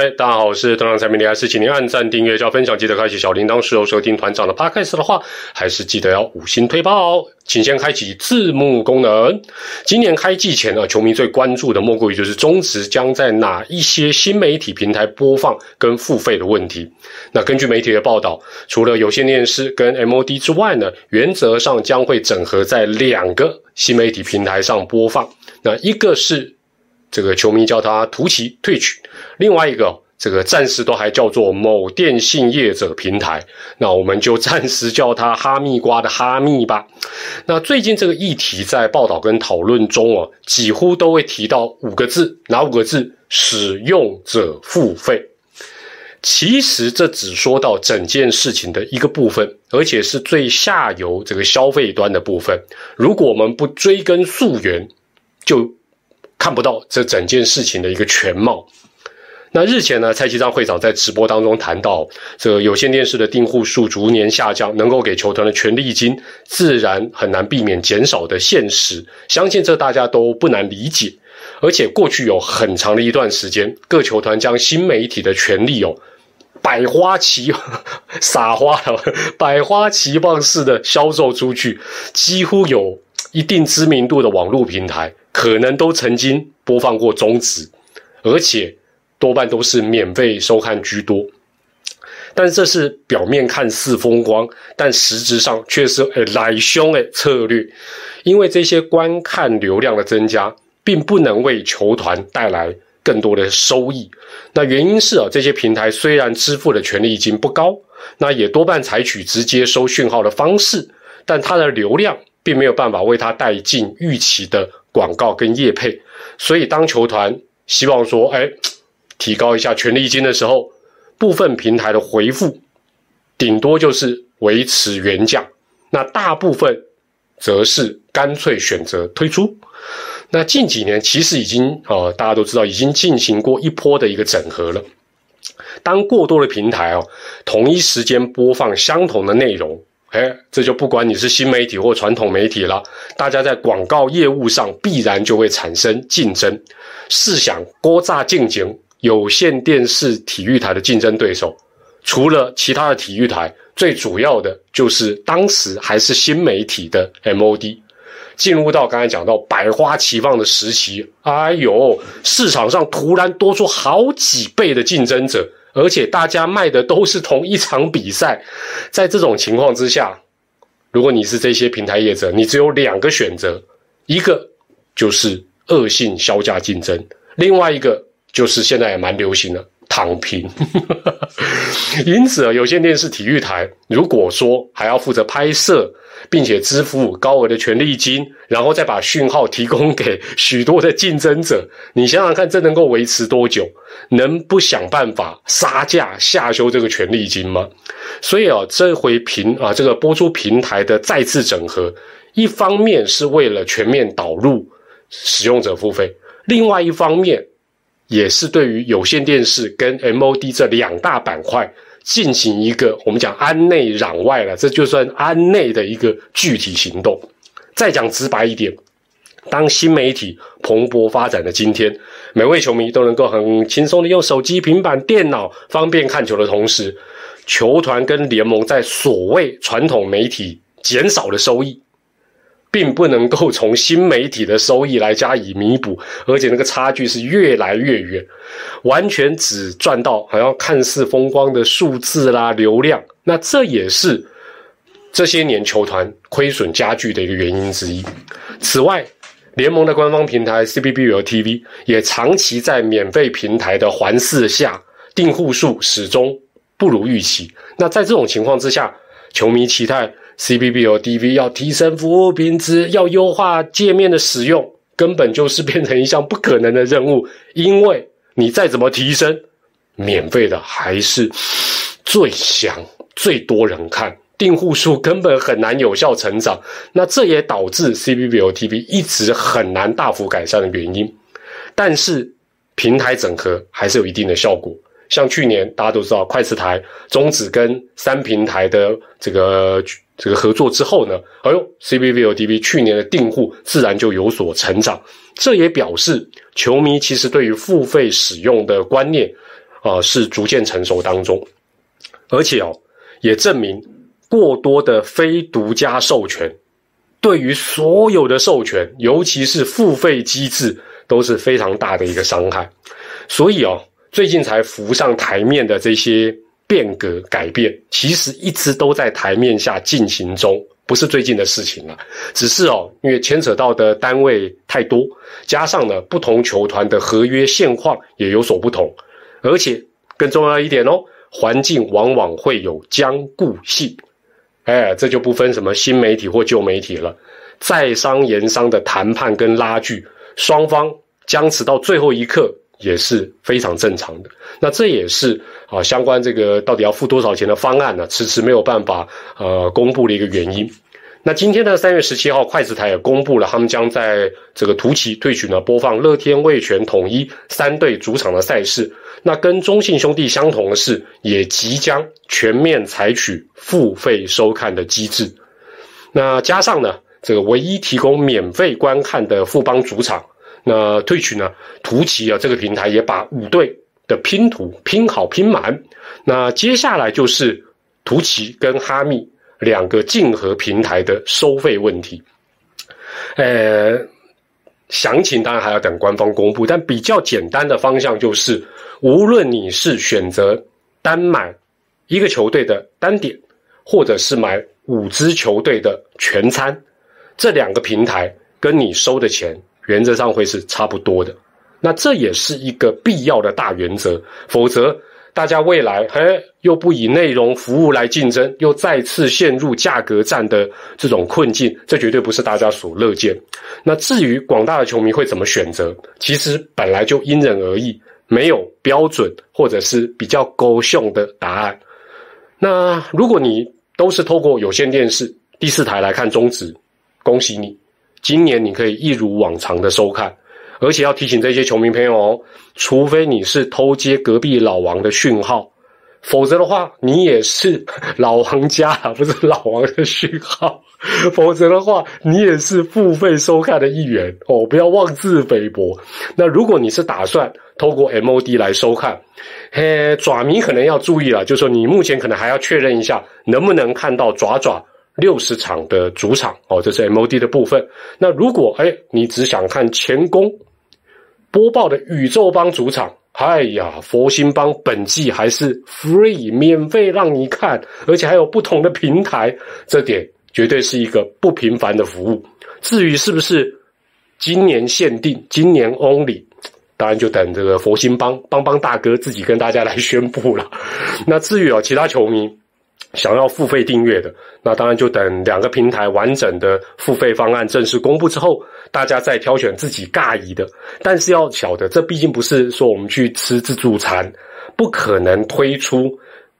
嗨，大家好，我是团长陈明，还是请您按赞、订阅、加分享，记得开启小铃铛，是有收听团长的 podcast 的话，还是记得要五星推爆哦。请先开启字幕功能。今年开季前呢，球迷最关注的莫过于就是中职将在哪一些新媒体平台播放跟付费的问题。那根据媒体的报道，除了有线电视跟 MOD 之外呢，原则上将会整合在两个新媒体平台上播放。那一个是。这个球迷叫它图奇退取，另外一个这个暂时都还叫做某电信业者平台，那我们就暂时叫它哈密瓜的哈密吧。那最近这个议题在报道跟讨论中哦，几乎都会提到五个字，哪五个字？使用者付费。其实这只说到整件事情的一个部分，而且是最下游这个消费端的部分。如果我们不追根溯源，就。看不到这整件事情的一个全貌。那日前呢，蔡其章会长在直播当中谈到，这个有线电视的订户数逐年下降，能够给球团的权利金自然很难避免减少的现实。相信这大家都不难理解。而且过去有很长的一段时间，各球团将新媒体的权利哦，百花齐 撒花了，百花齐放式的销售出去，几乎有一定知名度的网络平台。可能都曾经播放过中职，而且多半都是免费收看居多。但这是表面看似风光，但实质上却是诶来凶诶策略。因为这些观看流量的增加，并不能为球团带来更多的收益。那原因是啊，这些平台虽然支付的权利金不高，那也多半采取直接收讯号的方式，但它的流量并没有办法为它带进预期的。广告跟业配，所以当球团希望说，哎，提高一下权利金的时候，部分平台的回复，顶多就是维持原价，那大部分则是干脆选择退出。那近几年其实已经，呃，大家都知道，已经进行过一波的一个整合了。当过多的平台哦，同一时间播放相同的内容。哎，这就不管你是新媒体或传统媒体了，大家在广告业务上必然就会产生竞争。试想，郭炸竞景有线电视体育台的竞争对手，除了其他的体育台，最主要的就是当时还是新媒体的 MOD，进入到刚才讲到百花齐放的时期，哎呦，市场上突然多出好几倍的竞争者。而且大家卖的都是同一场比赛，在这种情况之下，如果你是这些平台业者，你只有两个选择，一个就是恶性销价竞争，另外一个就是现在也蛮流行的躺平。因此啊，有线电视体育台如果说还要负责拍摄。并且支付高额的权利金，然后再把讯号提供给许多的竞争者。你想想看，这能够维持多久？能不想办法杀价下修这个权利金吗？所以啊，这回平啊，这个播出平台的再次整合，一方面是为了全面导入使用者付费，另外一方面也是对于有线电视跟 MOD 这两大板块。进行一个我们讲安内攘外了，这就算安内的一个具体行动。再讲直白一点，当新媒体蓬勃发展的今天，每位球迷都能够很轻松的用手机、平板电脑方便看球的同时，球团跟联盟在所谓传统媒体减少的收益。并不能够从新媒体的收益来加以弥补，而且那个差距是越来越远，完全只赚到好像看似风光的数字啦、流量，那这也是这些年球团亏损加剧的一个原因之一。此外，联盟的官方平台 CBBL TV 也长期在免费平台的环视下，订户数始终不如预期。那在这种情况之下，球迷期待。CBBO DV 要提升服务品质，要优化界面的使用，根本就是变成一项不可能的任务。因为你再怎么提升，免费的还是最香、最多人看，订户数根本很难有效成长。那这也导致 CBBO TV 一直很难大幅改善的原因。但是平台整合还是有一定的效果。像去年大家都知道，快磁台终止跟三平台的这个。这个合作之后呢，哎呦，CBVODV 去年的订户自然就有所成长，这也表示球迷其实对于付费使用的观念啊是逐渐成熟当中，而且哦也证明过多的非独家授权对于所有的授权，尤其是付费机制都是非常大的一个伤害。所以哦，最近才浮上台面的这些变革改变，其实一直都在台面下进行中。不是最近的事情了，只是哦，因为牵扯到的单位太多，加上呢不同球团的合约现况也有所不同，而且更重要一点哦，环境往往会有僵固性，哎，这就不分什么新媒体或旧媒体了，在商言商的谈判跟拉锯，双方僵持到最后一刻也是非常正常的。那这也是啊，相关这个到底要付多少钱的方案呢，迟迟没有办法呃公布的一个原因。那今天呢，三月十七号，筷子台也公布了，他们将在这个图奇退取呢播放乐天、味全、统一三队主场的赛事。那跟中信兄弟相同的是，也即将全面采取付费收看的机制。那加上呢，这个唯一提供免费观看的富邦主场，那退取呢，图奇啊这个平台也把五队的拼图拼好拼满。那接下来就是图奇跟哈密。两个竞合平台的收费问题，呃，详情当然还要等官方公布，但比较简单的方向就是，无论你是选择单买一个球队的单点，或者是买五支球队的全餐，这两个平台跟你收的钱原则上会是差不多的。那这也是一个必要的大原则，否则。大家未来嘿又不以内容服务来竞争，又再次陷入价格战的这种困境，这绝对不是大家所乐见。那至于广大的球迷会怎么选择，其实本来就因人而异，没有标准或者是比较勾秀的答案。那如果你都是透过有线电视第四台来看中职，恭喜你，今年你可以一如往常的收看。而且要提醒这些球迷朋友哦，除非你是偷接隔壁老王的讯号，否则的话，你也是 老王家，不是老王的讯号。否则的话，你也是付费收看的一员哦，不要妄自菲薄。那如果你是打算透过 MOD 来收看，嘿，爪迷可能要注意了，就是说你目前可能还要确认一下，能不能看到爪爪六十场的主场哦，这是 MOD 的部分。那如果哎，你只想看前攻。播报的宇宙帮主场，哎呀，佛心帮本季还是 free 免费让你看，而且还有不同的平台，这点绝对是一个不平凡的服务。至于是不是今年限定、今年 only，当然就等这个佛心帮帮帮大哥自己跟大家来宣布了。那至于啊，其他球迷。想要付费订阅的，那当然就等两个平台完整的付费方案正式公布之后，大家再挑选自己尬意的。但是要晓得，这毕竟不是说我们去吃自助餐，不可能推出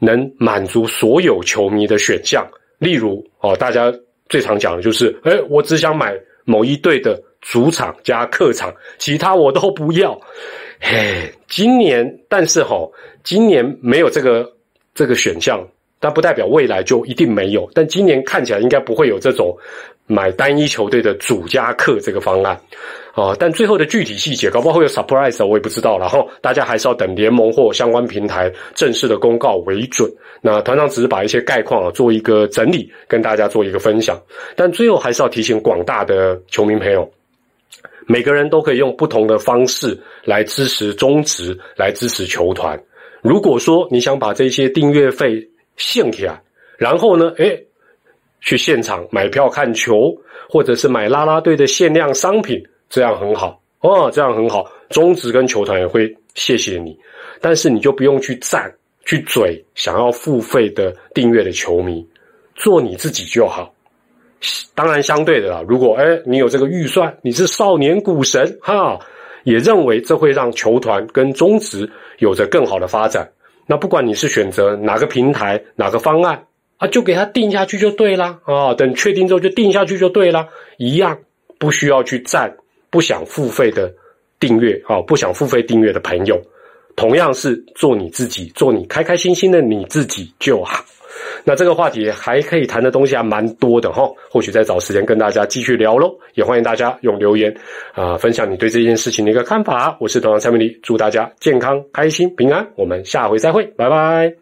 能满足所有球迷的选项。例如，哦，大家最常讲的就是，哎，我只想买某一队的主场加客场，其他我都不要。嘿，今年，但是哈，今年没有这个这个选项。但不代表未来就一定没有，但今年看起来应该不会有这种买单一球队的主加客这个方案，啊，但最后的具体细节，搞不好会有 surprise，我也不知道。然后大家还是要等联盟或相关平台正式的公告为准。那团长只是把一些概况啊做一个整理，跟大家做一个分享。但最后还是要提醒广大的球迷朋友，每个人都可以用不同的方式来支持中职，来支持球团。如果说你想把这些订阅费，兴起来，然后呢？哎，去现场买票看球，或者是买拉拉队的限量商品，这样很好哦，这样很好。中职跟球团也会谢谢你，但是你就不用去赞、去嘴想要付费的订阅的球迷，做你自己就好。当然，相对的啦，如果哎你有这个预算，你是少年股神哈，也认为这会让球团跟中职有着更好的发展。那不管你是选择哪个平台、哪个方案啊，就给它定下去就对啦啊！等确定之后就定下去就对啦，一样不需要去赞不想付费的订阅啊，不想付费订阅的朋友，同样是做你自己，做你开开心心的你自己就好。那这个话题还可以谈的东西还蛮多的哈，或许再找时间跟大家继续聊喽。也欢迎大家用留言啊分享你对这件事情的一个看法。我是团长蔡明礼，祝大家健康、开心、平安。我们下回再会，拜拜。